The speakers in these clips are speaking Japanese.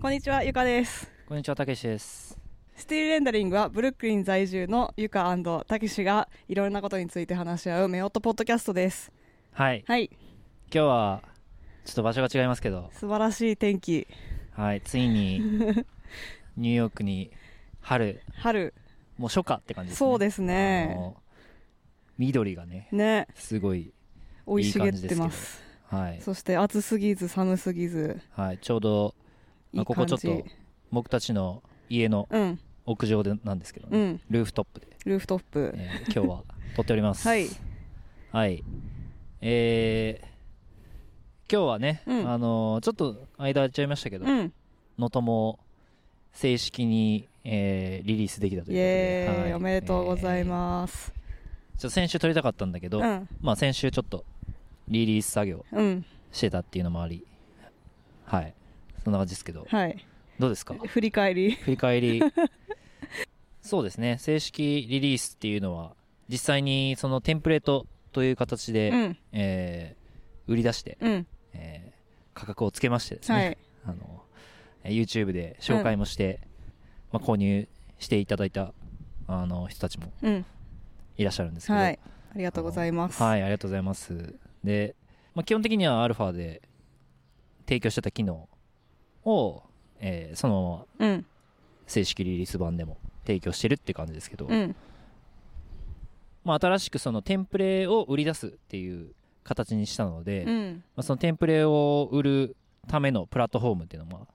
こんにちは、ゆかです。こんにちは、たけしです。スティールレンダリングはブルックリン在住のゆかたけしがいろんなことについて話し合うメオットポッドキャストです。はい。はい、今日は、ちょっと場所が違いますけど、素晴らしい天気。はい。ついに、ニューヨークに、春、春、もう初夏って感じですね。そうですあね。の緑がね、ね、すごい、生い茂ってます。はい。そして暑すぎず寒すぎず、はい。ちょうど、まあ。ここちょっと、僕たちの家のうん、屋上でなんですけどね、うん、ルーフトップで、ルーフトップ。えー今日は撮っております。はい。はい。えー、今日はね、うんあのーちょっと間空いちゃいましたけど、うん、のとも正式に、えーリリースできたとイいうことで、はいおめでとうございす、ます。えーちょ先週撮りたかったんだけど、うん、まあ先週ちょっとリリース作業うん、してたっていうのもあり、はい。そんな感じですけど、はい。どうですか？振り返り。振り返り。そうですね、正式リリースっていうのは、実際にそのテンプレートという形で、うん、えー売り出して、うん、えー価格をつけましてですね、はい。あの、えー YouTube で紹介もして、まあ、購入していただいた、あの、人たちもうん、いらっしゃるんですけど、はい。ありがとうございます。はい、ありがとうございます。で、まあ、基本的には α で提供してた機能を、えーそのままうん、正式リリース版でも提供してるって感じですけど、うん、まあ、新しくそのテンプレを売り出すっていう形にしたので、まうん、あ、そのテンプレを売るためのプラットフォームっていうのも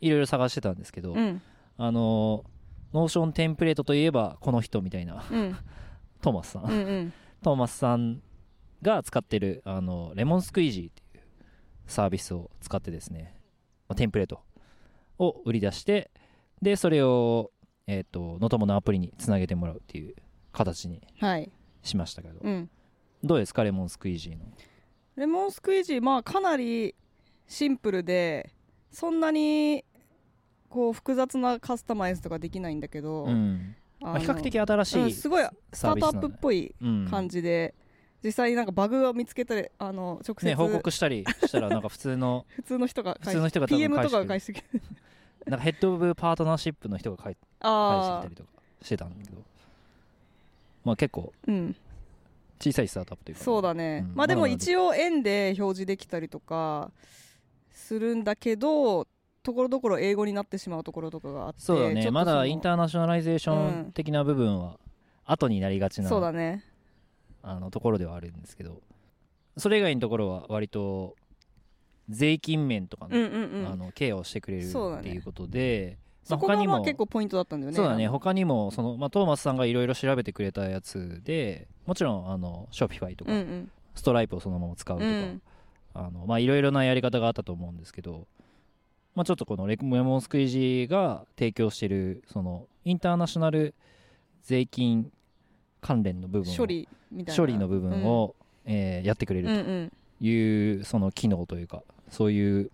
いろいろ探してたんですけど、うん、あの Notion テンプレートといえばこの人みたいなうん、トーマスさん、うん、うん、トーマスさんが使ってるあの Lemon Squeezy っていうサービスを使ってですねまあテンプレートを売り出してでそれをえっ、と Notomo のアプリにつなげてもらうっていう形にはい。しましたけど、うん。どうですか？レモンスクイージーの。レモンスクイージー、まあかなりシンプルで、そんなに、こう複雑なカスタマイズとかできないんだけど、うん。比較的新しい、うんすごいスタートアップっぽいうん。感じで、実際になんかバグを見つけたり、あの、直接、ね、報告したりしたらなんか普通の 普通の人が普通の人が PM とかが返返してきて、なんかヘッドオブパートナーシップの人が返返してきたり、とかしてたんだけど。まあ結構うん、小さいスタートアップというか。そうだね。うん。まあでも一応円で表示できたりとかするんだけど、ところどころ英語になってしまうところとかがあって、そうだね。まだ in ternationalization 的な部分は後になりがちな、そうだね。あのところではあるんですけどそれ以外のところは割と税金面とかの。あのケアをしてくれるっていうことで、そこがまあ他にも結構ポイントだったんだよね。そうだね他にもその、まあ、トーマスさんがいろいろ調べてくれたやつでもちろんあのショピファイとか。ストライプをそのまま使うとか、うんあのまあいろいろなやり方があったと思うんですけど、まあ、ちょっとこのレレモンスクイージーが提供しているそのインターナショナル税金関連の部分を処理。処理の部分を、えーやってくれうん、うんるうん。というその機能というかそういう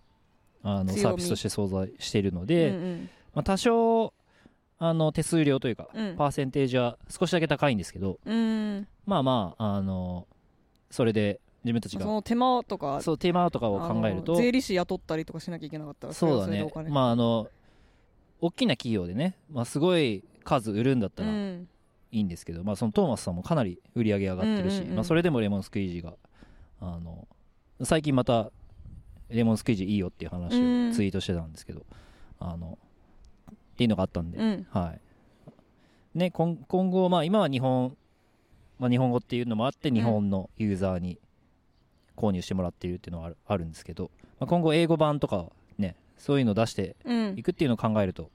あのサービスとして存在しているので、うんうん。まあ、多少あの手数料というか、うん。パーセンテージは少しだけ高いんですけどうん。まあまああのそれで自分たちがその手間とか、そうテーマとかを考えると税理士雇ったりとかしなきゃいけなかったら、そうだね。まああの大きな企業でね、まあ、すごい数売るんだったらうんいいんですけど、まあ、そのトーマスさんもかなり売り上げ上がってるし、うんうんうん。まあ、それでもレモンスクイージーがあの最近またレモンスクイージーいいよっていう話うん。をツイートしてたんですけど、あのっていうのがあったんで、うん。はい。ね、今今後、まあ、今は日本、まあ、日本語っていうのもあって日本のユーザーに購入してもらっているっていうのはあるあるんですけど、まあ、今後英語版とかねそういうのを出してうん。いくっていうのを考えると、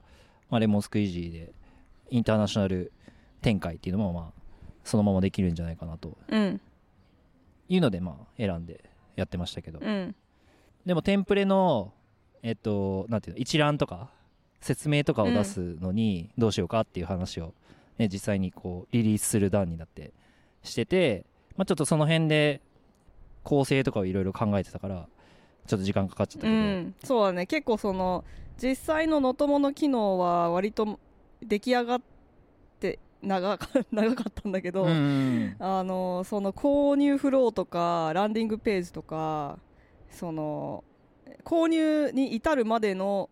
まあ、レモンスクイージーでインターナショナル展開っていうのもまあそのままできるんじゃないかなと。うん。いうのでまあ選んでやってましたけど、うん。でもテンプレのえっとなんていうの一覧とか説明とかを出すのにどうしようかっていう話を、ね、実際にこうリリースする段になってしてて、まあ、ちょっとその辺で構成とかをいろいろ考えてたからちょっと時間かかっちゃったけうど、ん、そうだね。結構その実際のノトモの機能は割と出来上がって長か長かったんだけど、うんうんあのその購入フローとかランディングページとかその購入に至るまでの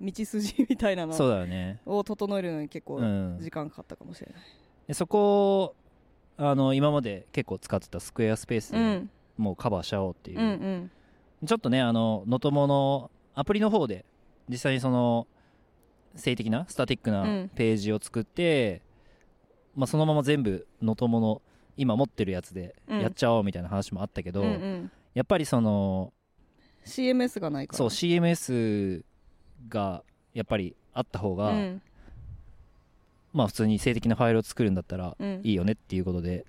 道筋みたいなのそうだよね。を整えるのに結構うん。時間かかったかもしれない、でそこをあの今まで結構使ってたスクエアスペースでうん、もうカバーしちゃおうっていう、うんうん。ちょっとねあのノトモのアプリの方で実際にその静的なスタティックうなん。ページを作って、まあ、そのまま全部ノトモの今持ってるやつでやっちゃおうみたいな話もあったけど、うんうん。やっぱりその CMS がないからそう CMS がやっぱりあった方が、うん。まあ普通に静的なファイルを作るんだったらうん。いいよねっていうことで、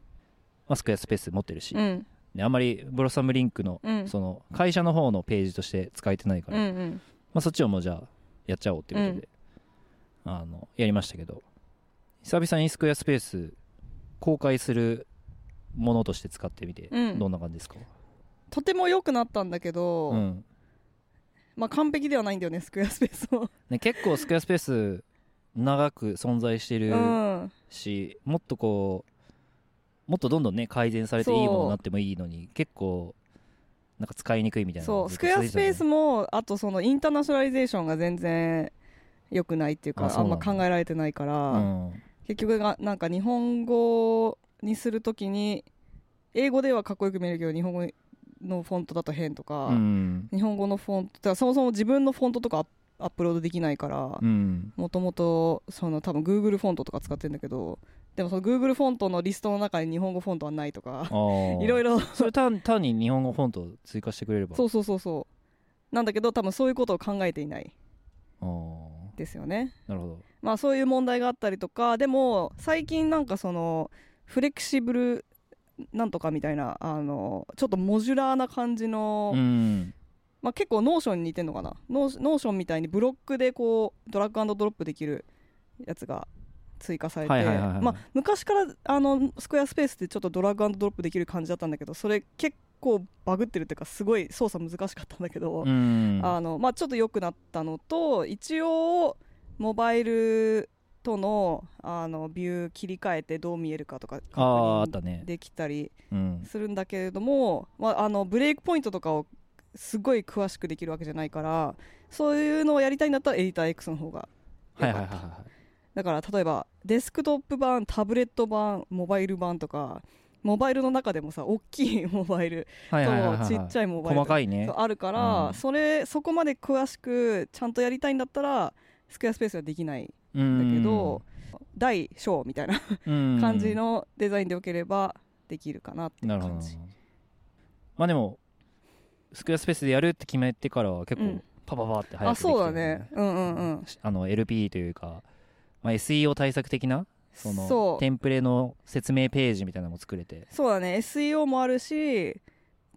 まあ、スクエアスペース持ってるし、うん。であんまりブロッサムリンクのうん。その会社の方のページとして使えてないから、うんうん。まあ、そっちをもうじゃあやっちゃおうっていうことで、あのやりましたけど久々にスクエアスペース公開するものとして使ってみてうん。どんな感じですか、とても良くなったんだけど、うん。まあ完璧ではないんだよねスクエアスペースも。ね、結構スクエアスペース長く存在してるうん。し、もっとこうもっとどんどんね改善されていいものになってもいいのに結構なんか使いにくいみたいなそうスクエアスペースもあとそのインターナショナリゼーションが全然良くないっていうかあんま考えられてないか。ら、うん結局がなんか日本語にするときに英語ではかっこよく見えるけど日本語のフォントだと変とか、うん。日本語のフォントそもそも自分のフォントとかアップロードできないからうん。もともとその多分 Google フォントとか使ってるんだけどでもその Google フォントのリストの中に日本語フォントはないとか いろいろ。ろそれ単単に日本語フォントを追加してくれれば。そうそうそうそう。なんだけど多分そういうことを考えていない。ですよね。なるほどまあそういう問題があったりとかでも最近なんかそのフレキシブルなんとかみたいなあのちょっとモジュラーな感じの、うん。まあ、結構ノーションに似てるのかな。ノーノーションみたいにブロックでこうドラッグドロップできるやつが追加されてまあ昔からあのスクエアスペースってちょっとドラッグドロップできる感じだったんだけどそれ結構バグってるっていうかすごい操作難しかったんだけど、うん。あのまあ、ちょっと良くなったのと一応モバイルとのあのビュー切り替えてどう見えるかとか確認できたりうんするんだけれども、まあ、あのブレイクポイントとかをすごい詳しくできるわけじゃないからそういうのをやりたいんだったらエディター X の方が良かったはいはい。はいはいだから例えばデスクトップ版タブレット版モバイル版とかモバイルの中でもさ大きいモバイルとちっちゃいモバイル細かいね。あるから、うん。それそこまで詳しくちゃんとやりたいんだったらスクエアスペースはできないだんだけど、大小みたいな感感じのデザインでよければできるかなって感じ。まあでもスクエアスペースでやるって決めてからは結構うん。パパパって早あくできたよそうだね。うんうんうん。あの LP というか、まあ、SEO 対策的なそのテンプレの説明ページみたいなのも作れて。そうだね。SEO もあるし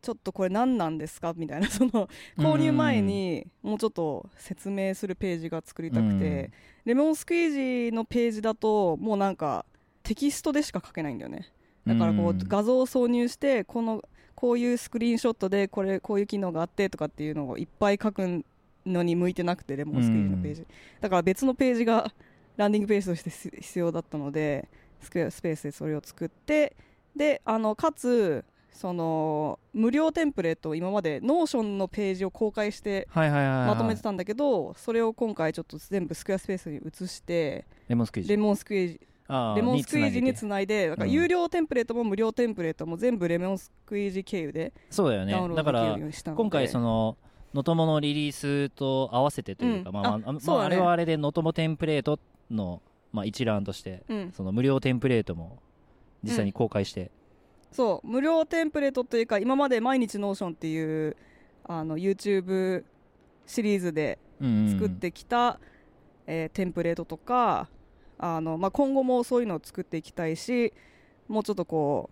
ちょっとこれ何なんですか？みたいな その購入前にもうちょっと説明するページが作りたくて、レモンスクイージーのページだともうなんかテキストでしか書けないんだよね。だからこううん。画像を挿入してこのこういうスクリーンショットでこれこういう機能があってとかっていうのをいっぱい書くのに向いてなくてレモンスクイージーのページ。だから別のページがランディングページとして必必要だったのでスクエアスペースでそれを作って。であのかつその無料テンプレートを今までノーションのページを公開してまとめてたんだけどそれを今回ちょっと全部スクエアスペースに移して Lemon Squeezy。Lemon Squeezy。 Lemon Squeezy ににつつないでだか有料テンプレートも無料テンプレートも全部 Lemon Squeezy 経由でそうだよね。だから今回そのノトモのリリースと合わせてというか、うん。まあまああまあ、あれはあれでノトモテンプレートの、まあ、一覧としてうん。その無料テンプレートも実際に公開して、そう無料テンプレートというか今まで毎日ノーションっていうあの YouTube シリーズで作ってきた、えーテンプレートとかあの、まあ、今後もそういうのを作っていきたいしもうちょっとこ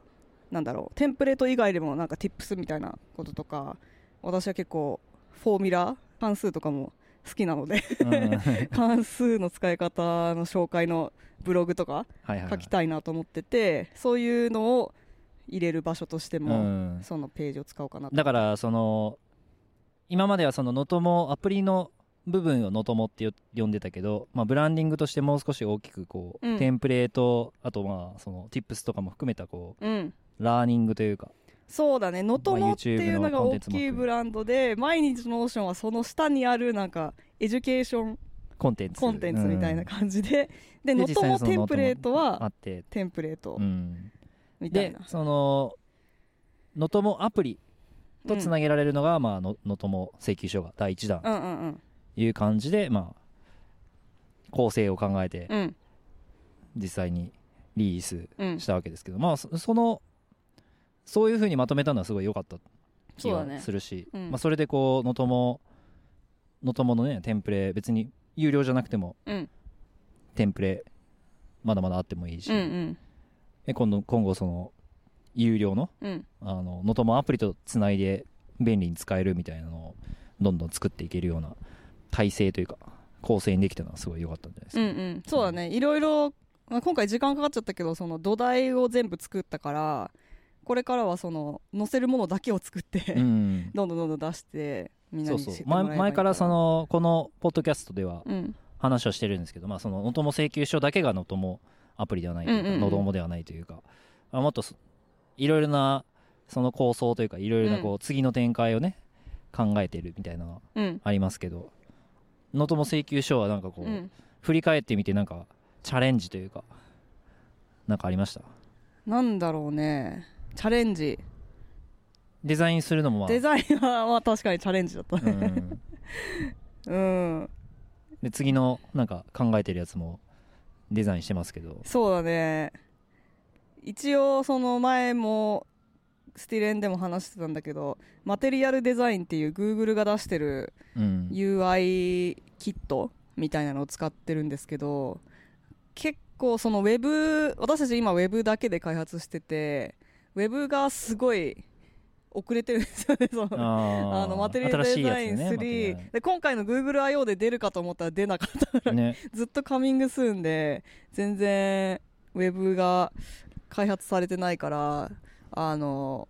うなんだろうテンプレート以外でもなんか Tips みたいなこととか私は結構フォーミュラ関数とかも好きなのでうん。関数の使い方の紹介のブログとか書きたいなと思っててそういうのを入れる場所としても、うん。そのページを使おうかなと。だからその今まではそのノトモアプリの部分をノトモってよ呼んでたけど、まあ、ブランディングとしてもう少し大きくこう、うん。テンプレートあとまあその Tips とかも含めたこうん。うラーニングというかそうだね、能登っていうのが大きいブランドで、毎日のオーションはその下にあるなんかエデュケーションコンテンツ。コンテンツみたいなじ、感じで、ででノトモ実際にそのテンプレートはって、テンプレート。うん、でみたいな、そのノトモアプリとつなげられるのが、まあのノトモ請求書が第1弾。うんうんうん。いう感じで、まあ構成を考えてうん。実際にリリースうんしたわけですけど、まあそそのそういうふうにまとめたのはすごい良かった気はそうだね。するし、うん。まあ、それでこうのとものとものねテンプレ別に有料じゃなくてもうん。テンプレまだまだあってもいいし、うんうん。で今度今後その有料のうん。あののともアプリとつないで便利に使えるみたいなのをどんどん作っていけるような体制というか構成にできたのはすごい良かったんじゃないですか、うんうん。そうだね。いろいろ、まあ、今回時間かかっちゃったけどその土台を全部作ったからこれからはその載せるものだけを作って、うん どんどんどんどん出してみんなに知ってもらえばいい前前からそのこのポッドキャストではうん。話をしてるんですけど、まあ、そののとも請求書だけがのともアプリではないというか、うんうんうん。のどもではないというか、まあ、もっとそいろいろなその構想というかいろいろなこう次の展開をね考えてるみたいなのはうん。ありますけど。のとも請求書はなんかこう、うん。振り返ってみてなんかチャレンジというかなんかありました？なんだろうね。チャレンジ。デザインするのもまあ。デザインはまあ確かにチャレンジだったうねん、うん。で次のなんか考えてるやつもデザインしてますけど。そうだね。一応その前もスティレンでも話してたんだけどマテリアルデザインっていう Google が出してるうん。UI キットみたいなのを使ってるんですけど結構そのウェブ私たち今ウェブだけで開発しててウェブがすごい遅れてるんですよねそのあのマテリアルデザイン新しいやつね3で今回の GoogleIO で出るかと思ったら出なかったからルね。ずっとカミングスーンで全然ウェブが開発されてないからあの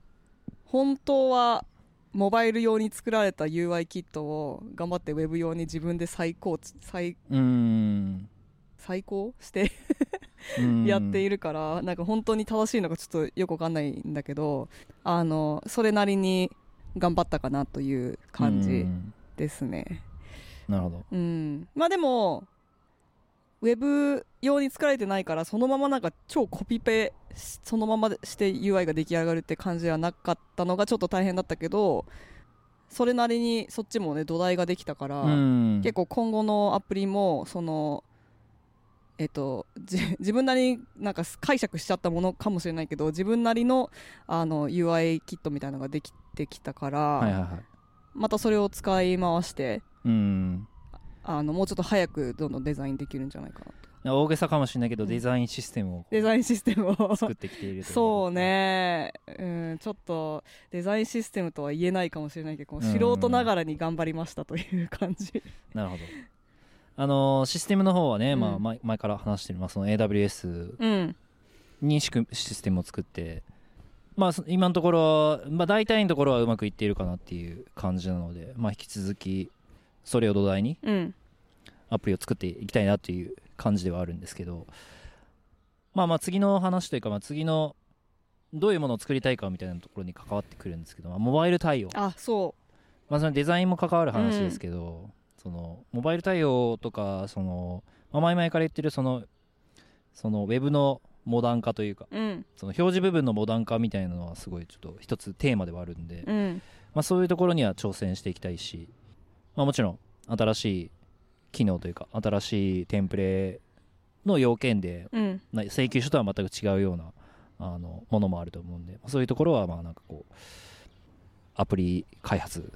本当はモバイル用に作られた UI キットを頑張ってウェブ用に自分で再構築再うん。再考してうんやっているから、なんか本当に正しいのかちょっとよくわかんないんだけどあのそれなりに頑張ったかなという感うじん。ですね。なるほど。うん、まあでもウェブ用に作られてないからそのままなんか超コピペしそのままして UI が出来上がるって感じではなかったのがちょっと大変だったけどそれなりにそっちもね土台ができたから、うん。結構今後のアプリもそのえっと、じ 自分なりになんか解釈しちゃったものかもしれないけど自分なりのあの UI キットみたいなのができてきたから、はいはいはい。またそれを使い回してうん。あのもうちょっと早くどんどんデザインできるんじゃないかなと。大げさかもしれないけど、うん。デザインシステムをデザインシステムを。作ってきているそうね、うん、ちょっとデザインシステムとは言えないかもしれないけど、うん。素人ながらに頑張りましたという感じ。なるほどあのーシステムの方はね、うん。まあ、前前から話してる、まあ、その AWS うん。にシステムを作って、まあ、そ今のところ、まあ、大体のところはうまくいっているかなっていう感じなので、まあ、引き続きそれを土台にうん。アプリを作っていきたいなという感じではあるんですけどまあまあ次の話というか、まあ、次のどういうものを作りたいかみたいなところに関わってくるんですけど、まあ、モバイル対応、あそまあ、そのデザインも関わる話ですけど、そのモバイル対応とかその、まあ、前々から言ってるそのそのウェブのモダン化というかううん。その表示部分のモダン化みたいなのはすごいちょっと一つテーマではあるんで、うん。まあ、そういうところには挑戦していきたいし、まあ、もちろん新しい機能というか新しいテンプレの要件でうん。な請求書とは全く違うようなあのものもあると思うんでそういうところはまあなんかこうアプリ開発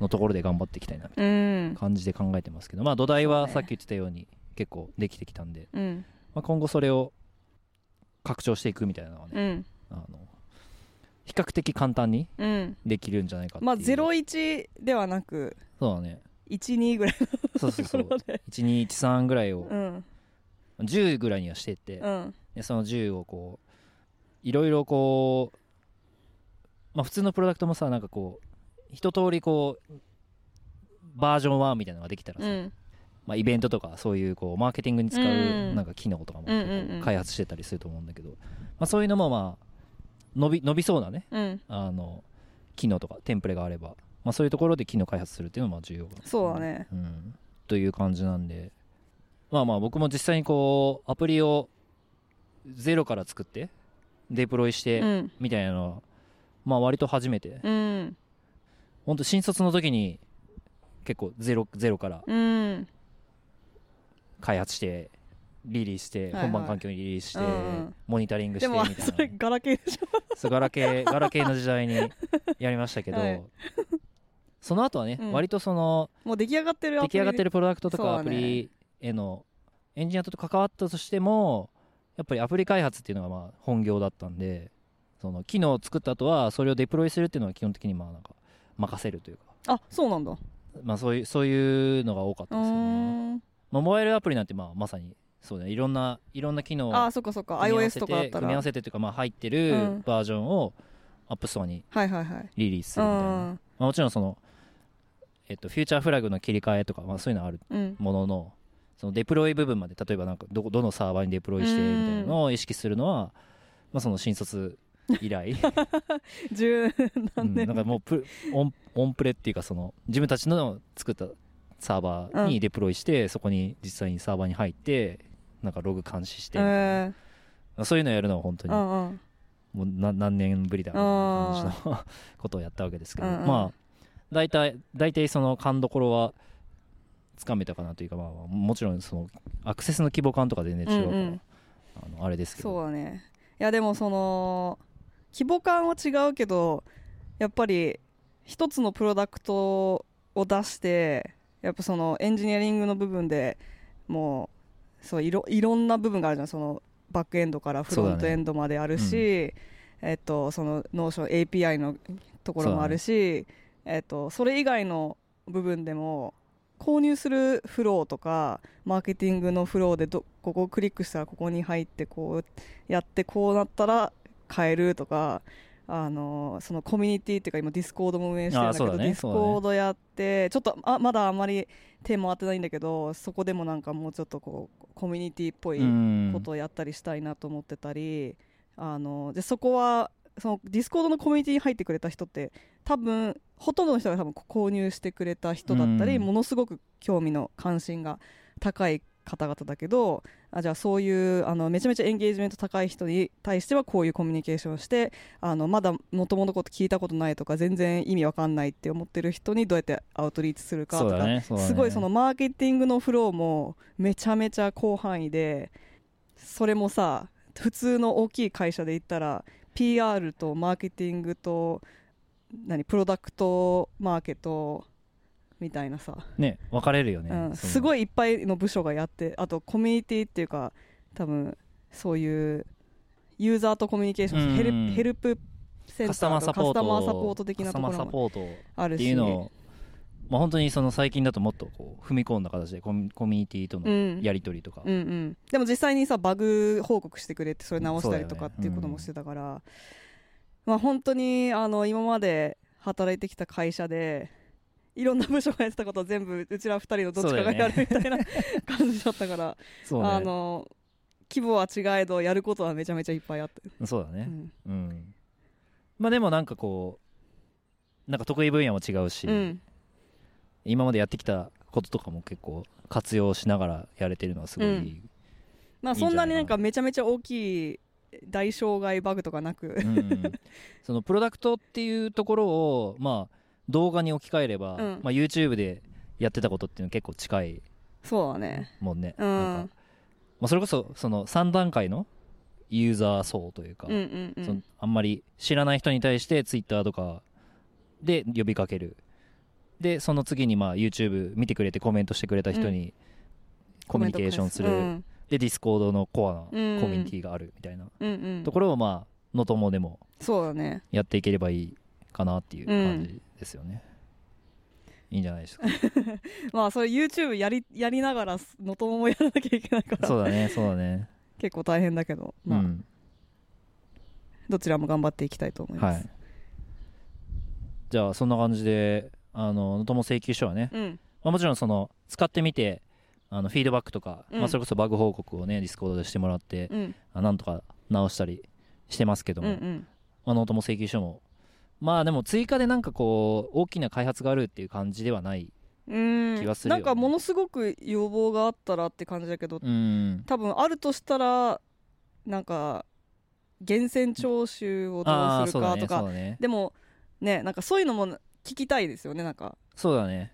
のところで頑張っていきたいなみたいうん。な感じで考えてますけどまあ土台はさっき言ってたように結構できてきたんで、うん。まあ、今後それを拡張していくみたいなのはね、うん。あの比較的簡単にうん。できるんじゃないかっていう。まあ01ではなくそうだね。12ぐらいそうそうそう。のところで1213ぐらいをうん。10ぐらいにはしてって、うん。でその10をこういろいろこうまあ普通のプロダクトもさなんかこう一通りこうバージョン1みたいなのができたらさ、うん。まあ、イベントとかそういうこうマーケティングに使ううん。なんか機能とかもうんうんうん。開発してたりすると思うんだけど、まあ、そういうのもまあ伸び伸びそうなねうん。あの機能とかテンプレがあれば、まあ、そういうところで機能開発するっていうのも重要そうだね。うん、という感じなんでまあまあ僕も実際にこうアプリをゼロから作ってデプロイしてうん。みたいなのはまあ割と初めてうん本当新卒の時に結構ゼロゼロからうん。開発してリリースして本番環境にリリースしてモニタリングしてみたいそれなガラケーでしょ？ガラケーガラケーの時代に やりましたけど、はい。その後はね、うん。割とそのもう出来上がってる出来上がってるプロダクトとかアプリへのエンジニアと関わったとしてもやっぱりアプリ開発っていうのがまあ本業だったんでその機能を作った後はそれをデプロイするっていうのは基本的にまあなんか任せるというか、あそうなんだ。まあ、そういうそういうのが多かっうたですよね、まあ、モバイルアプリなんてまあまさにそうだね。いろんないろんな機能をあそっかそっか。 iOS とかだったら。て組み合わせてというかまあ入ってうるん。バージョンを App Store にはいはいはい。リリースすうるみたいな、ん。まあ、もちろんその、えっと、フューチャーフラグの切り替えとか、まあ、そういうのはあるうん。もののそのデプロイ部分まで例えばなんかどこどのサーバーにデプロイしてみたいなのを意識するのは、まあ、その新卒以来、十うん、何年なんかもうプオンオンプレっていうかその自分たちの作ったサーバーにデプロイして、そこに実際にサーバーに入ってなんかログ監視してえまあそういうのをやるのは本当にーうんうん。もうな何年ぶりだみたいな感じのことをやったわけですけど、うんうん。まあ大体大体その勘どころはつかめたかなというか、まあ、もちろんそのアクセスの規模感とか全然違うから、うんうん。あのあれですけど。そうだね。いやでもその規模感は違うけどやっぱり一つのプロダクトを出してやっぱそのエンジニアリングの部分でもうそういろいろんな部分があるじゃん。そのバックエンドからフロントエンドまであるし、えっと、そのノーション API のところもあるし、えっと、それ以外の部分でも購入するフローとかマーケティングのフローでどここをクリックしたらここに入ってこうやってこうなったら買えるとかあのそのコミュニティっていうか今ディスコードも運営してるんだけどね。ディスコードやってちょっとあまだあんまり手回ってないんだけどそこでもなんかもうちょっとこうコミュニティっぽいうん。ことをやったりしたいなと思ってたり、あのでそこはそのディスコードのコミュニティに入ってくれた人って多分ほとんどの人が多分購入してくれた人だったり、うん。ものすごく興味の関心が高い方々だけどあじゃあそういうあのめちゃめちゃエンゲージメント高い人に対してはこういうコミュニケーションをしてあのまだもともとこと聞いたことないとか全然意味わかんないって思ってる人にどうやってアウトリーチするかとか、だねね。すごいそのマーケティングのフローもめちゃめちゃ広範囲でそれもさ普通の大きい会社で言ったら PR とマーケティングと何プロダクトマーケットみたいなさ、ね分かれるよね、うん、すごいいっぱいの部署がやってあとコミュニティっていうか多分そういうユーザーとコミュニケーションヘルうん。ヘルプセンターカサポート。スタマーサポート的なとこカスタマーサろもポートっあるしていうのを、まあ、本当にその最近だともっとこう踏み込んだ形でコミュニティとうのん。やり取りとか、うんうん、でも実際にさバグ報告してくれてそれ直したりとかっていうこともしてたから、まあ本当にあの今まで働いてきた会社でいろんな部署がやってたことを全部うちら二人のどっちかがやるみたいな、感じだったから、ね。あの規模は違えどやることはめちゃめちゃいっぱいあって、そうだね、うん。うん。まあでもなんかこうなんか得意分野も違うし、うん。今までやってきたこととかも結構活用しながらやれてるのはすごい、うん。まあそんなになんかめちゃめちゃ大きい大障害バグとかなく、うんうん。そのプロダクトっていうところをまあ動画に置き換えれば、うん。まあ、YouTube でやってたことっていうのは結構近いそうだねもんね、うんなんかまあ、それこそその3段階のユーザー層というか、うんうんうそのんあんまり知らない人に対して Twitter とかで呼びかける。でその次にまあ YouTube 見てくれてコメントしてくれた人にコミュニケーションする、うん。で Discord のコアなコうん。ミュニティがあるみたいなうんうん。ところをまあのともでもそうだね。やっていければいいかなっていう感じですよね、いいんじゃないですか。まあそれ YouTube やりやりながらのとももやらなきゃいけないから。そうだねそうだね。結構大変だけど、まあ。うん。どちらも頑張っていきたいと思います、はい。じゃあそんな感じであののとも請求書はね、うん。まあ、もちろんその使ってみてあのフィードバックとか、うん。まあ、それこそバグ報告をねディスコードでしてもらって、うん。あなんとか直したりしてますけども、うんうん。あノトモ請求書もまあでも追加でなんかこう大きな開発があるっていう感じではないうん。気がするよね。なんかものすごく要望があったらって感じだけどうん。多分あるとしたらなんか源泉徴収をどうするかとか、そうだねでもねなんかそういうのも聞きたいですよねなんか。そうだね。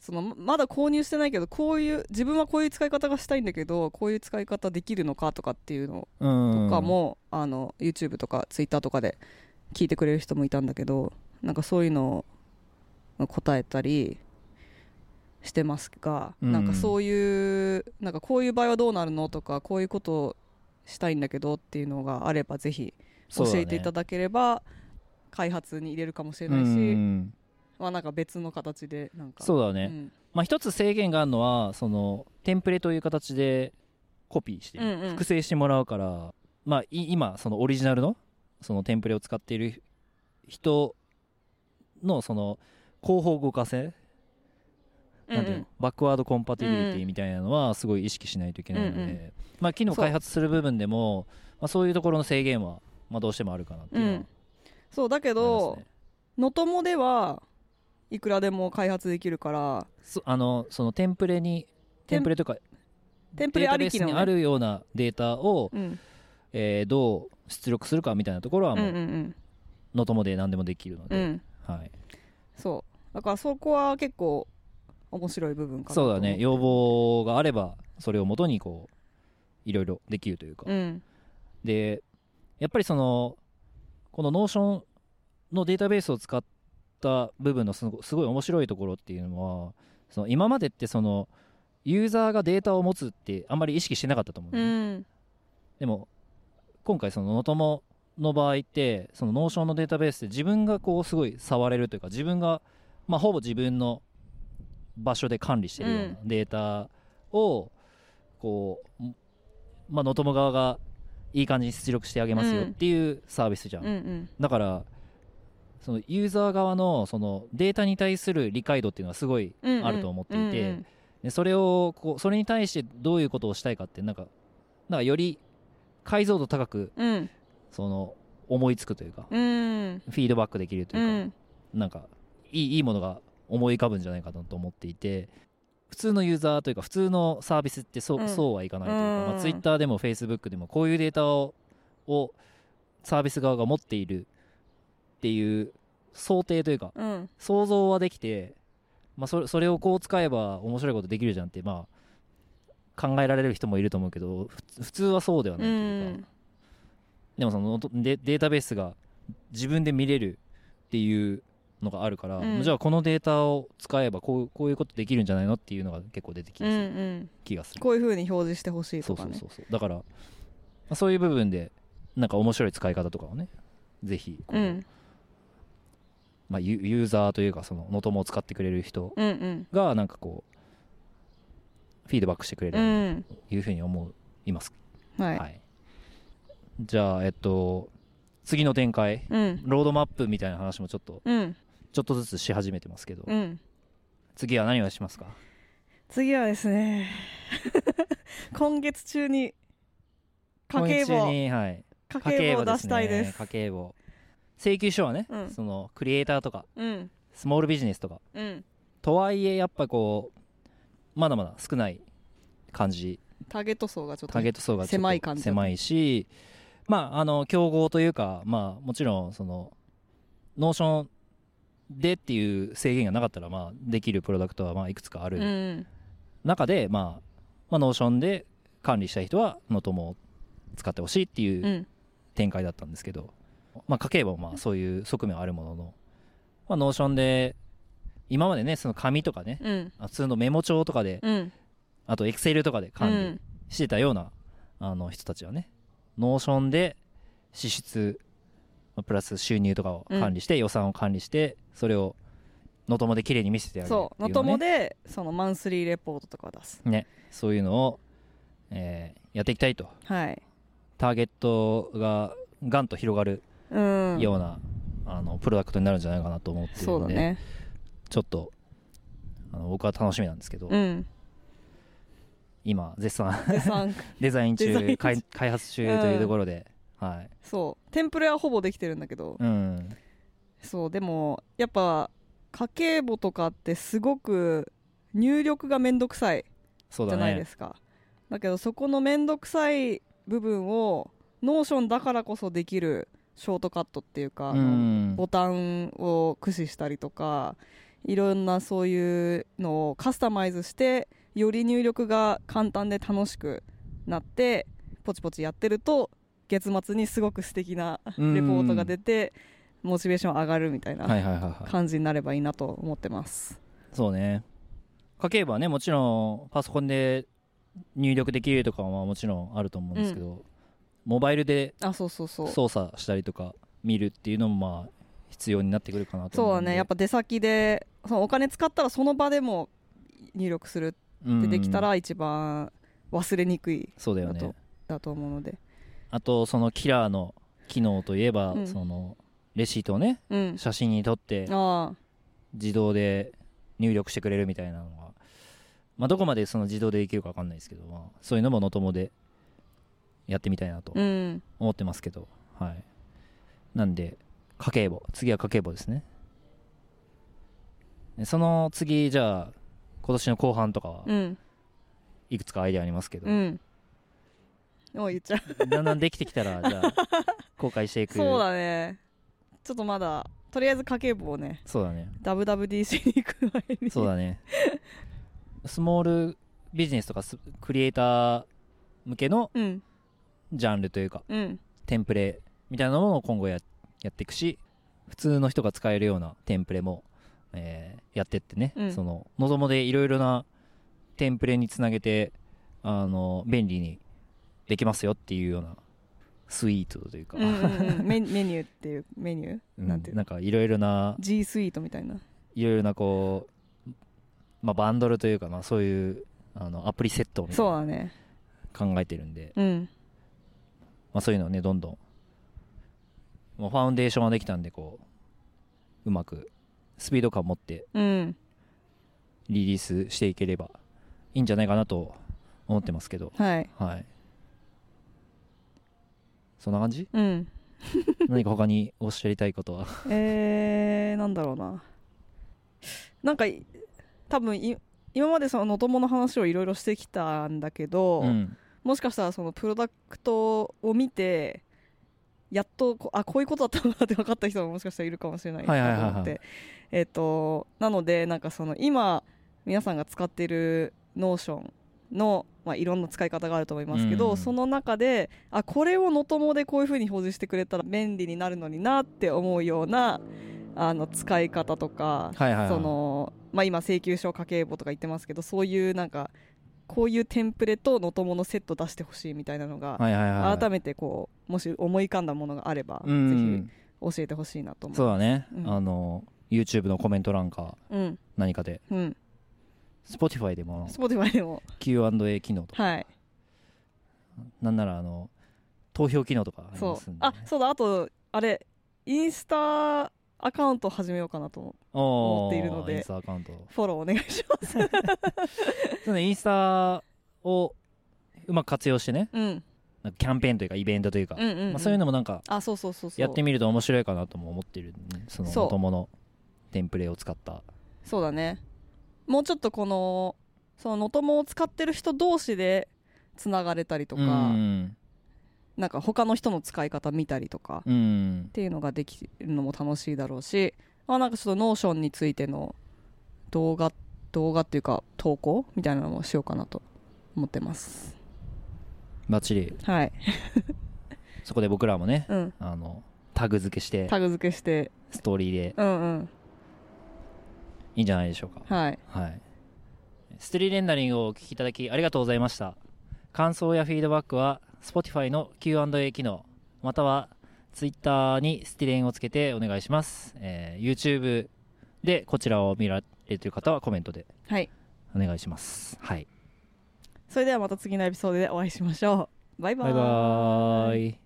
そのままだ購入してないけどこういう自分はこういう使い方がしたいんだけどこういう使い方できるのかとかっていうのうんとかも、あの YouTube とか Twitter とかで聞いてくれる人もいたんだけどなんかそういうのを答えたりしてますが、うん。なんかそういうなんかこういう場合はどうなるのとかこういうことをしたいんだけどっていうのがあればぜひ教えていただければ、開発に入れるかもしれないし、うん。まあなんか別の形でなんか。そうだね、うん。まあ一つ制限があるのはそのテンプレという形でコピーして、うんうん。複製してもらうからまあい今そのオリジナルのそのテンプレを使っている人のその後方動かせなんていうの？バックワードコンパティビリティみたいなのはすごい意識しないといけないので、うんうん。まあ、機能開発する部分でもまあ、そういうところの制限は、まあ、どうしてもあるかなっていううん。そうだけどね。のともではいくらでも開発できるから。そあのそのテンプレにテテンンプレとかテンプレありきの、あるようなデータを、うん。えーどう出力するかみたいなところはうんうもう、ん。のともで何でもできるので、うん。うんはい、そう。だからそこは結構面白い部分かなとそう思だね。要望があればそれをもとにこういろいろできるというか、うん。でやっぱりそのこのノーションのデータベースを使った部分のすごすごい面白いところっていうのはその今までってそのユーザーがデータを持つってあんまり意識してなかったと思うね、ん。でも今回そのノトモの場合ってそのノーションのデータベースで自分がこうすごい触れるというか自分がまあほぼ自分の場所で管理してるようなデータをこうまあノトモ側がいい感じに出力してあげますよっていうサービスじゃん、うんうん。だからそのユーザー側のそのデータに対する理解度っていうのはすごいうんうん。あると思っていて、うん。でそれをこうそれに対してどういうことをしたいかってなんかなんかより解像度高くうん。その思いつくというかうん。フィードバックできるとういうか、ん。なんかいいいいものが思い浮かぶんじゃないかなと思っていて普通のユーザーというか普通のサービスってそう,、うん。そうはいかないというか、うん。まあ、Twitter でも Facebook でもこういうデータををサービス側が持っているっていう想定というかうん。想像はできて、まあ、それそれをこう使えば面白いことできるじゃんって、まあ、考えられる人もいると思うけど普通はそうではないというか、でもそのデデータベースが自分で見れるっていうのがあるから、うん。じゃあこのデータを使えばこうこういうことできるんじゃないのっていうのが結構出てきうんうやすいん。気がする、こういう風に表示してほしいそうそうとかねそうそう。だから、まあそういう部分でなんか面白い使い方とかをねぜひこう、うん。まあ、ユユーザーというかそのノトモを使ってくれる人うんうん。がなんかこうフィードバックしてくれるうとんいうふうに思います、はい、はい、じゃあえっと次の展開。うん。ロードマップみたいな話もちょっとうん。ちょっとずつし始めてますけど、うん。次は何をしますか？次はですね。今月中に家計簿。に、はい、家計簿を出したいです。家計簿。請求書はね、うん。そのクリエイターとかうん。スモールビジネスとか。うん。とはいえやっぱこうまだまだ少ない感じ。ターゲット層がちょっとターゲット層が狭い感じ狭いしまああの競合というかまあもちろんそのノーションでっていう制限がなかったらまあできるプロダクトはまあいくつかあうるん。中で、まあ、まあノーションで管理したい人はノトモ使ってほしいっていううん。展開だったんですけど、まあ家計簿もまあそういう側面はあるものの、まあ、ノーションで今までねその紙とかねうん。あ普通のメモ帳とかでうん。あとエクセルとかで管理うんしてたような、あの人たちはねノーションで支出まあプラス収入とかを管理して、予算を管理してそれをノトモで綺麗に見せてあげるそうノトモでそのマンスリーレポートとかを出す。ね。そういうのを、えーやっていきたいと。はい。ターゲットがガンと広がるうん。ような、あのプロダクトになるんじゃないかなと思っているので、そうだねちょっとあの僕は楽しみなんですけど、うん。今絶賛 デザイン中開開発中というところで、はい。そう。テンプレはほぼできてるんだけど。うん。そうでもやっぱ家計簿とかってすごく入力がめんどくさいそうだじゃないでねすか。だけどそこのめんどくさい部分をノーションだからこそできるショートカットっていうか、うん。ボタンを駆使したりとかいろんなそういうのをカスタマイズしてより入力が簡単で楽しくなってポチポチやってると月末にすごく素敵なレポートが出てモチベーション上がるみたいはいな感じになればいいなと思ってます。そうね。家計簿はねもちろんパソコンで入力できるとかはもちろんあると思うんですけど、モバイルであそうそうそう。操作したりとか見るっていうのもまあ必要になってくるかなとそうだねやっぱ出先でそのお金使ったらその場でも入力するってできたうん。ら一番忘れにくいそうだよね。だと思うので。あとそのキラーの機能といえば、うん。そのレシートをねうん。写真に撮って自動で入力してくれるみたいなのが、まあ、どこまでその自動でできるか分かんないですけど、まあ、そういうのものともでやってみたいなとうん。思ってますけど、はい。なんで家計簿。次は家計簿ですね。でその次じゃあ今年の後半とかはうん。いくつかアイデアありますけど、うん。もう言っちゃう。だんだんできてきたらじゃあ 公開していく。そうだね。ちょっとまだとりあえず家計簿をねそうだね。WWDC に行く前に。そうだね。スモールビジネスとかスクリエイター向けのうん。ジャンルというかうん。テンプレみたいなのも今後ややっていくし普通の人が使えるようなテンプレも、えーやってってね、うん。そののぞもでいろいろなテンプレにつなげてあの便利にできますよっていうようなスイートというか、うんうんうん。メメニューっていうメニュー、うん。なんていうの？なんかいろいろな G スイートみたいな。いろいろなこう、まあ、バンドルというか、まあ、そういうあのアプリセットみたいなそうだね。考えてるんで、うん。まあ、そういうのをねどんどんもうファウンデーションはできたんでこううまくスピード感を持ってうん。リリースしていければいいんじゃないかなと思ってますけど。はい。はい。そんな感じ？うん。何か他におっしゃりたいことは？えー、なんだろうな。なんかい多分い今までそののともの話をいろいろしてきたんだけど、うん。もしかしたらそのプロダクトを見てやっとこあこういうことだったんだって分かった人ももしかしたらいるかもしれないと思って。えっ、となのでなんかその今皆さんが使っているノーションの、まあ、いろんな使い方があると思いますけど、うん。その中であこれを Notomoでこういう風に表示してくれたら便利になるのになって思うようなあの使い方とか、はいはいはい。そのまあ、今請求書家計簿とか言ってますけどそういうなんかこういうテンプレと Notomoのセット出してほしいみたいなのが、はいはいはい。改めてこうもし思い浮かんだものがあれば、うんぜひ教えてほしいなと思そうだね、うん。あの YouTube のコメント欄かうん。何かで。うん。Spotify でも。Spotify でも。Q&A 機能とか。はい。なんならあの投票機能とかありますんで、ね、あそうだ。あとあれインスタアカウント始めようかなと思っているので。インスタアカウント。フォローお願いします。そうねインスタをうまく活用してね。うん。キャンペーンというかイベントというか、うんうん、うん。まあ、そういうのもなんかあそうそうそうやってみると面白いかなとも思ってるんでそのそう。元々のテンプレを使った。そうだね。もうちょっとこのその Notomoを使ってる人同士でつながれたりとか、うんなんか他の人の使い方見たりとか、うん。っていうのができるのも楽しいだろうし、まあ、なんかちょっとノーションについての動画動画っていうか投稿みたいなのもしようかなと思ってます。バッチリ。はい。そこで僕らもねうん。あのタグ付けしてタグ付けして。ストーリーで。うんうん。いいんじゃないでしょうか。はい。はい。ストーリーレンダリングをお聞きいただきありがとうございました。感想やフィードバックは Spotify の Q&A 機能または Twitter にスティレンをつけてお願いします、えー YouTube でこちらを見られている方はコメントではい。お願いします。はい。それではまた次のエピソードでお会いしましょう。バイバーバイバーイ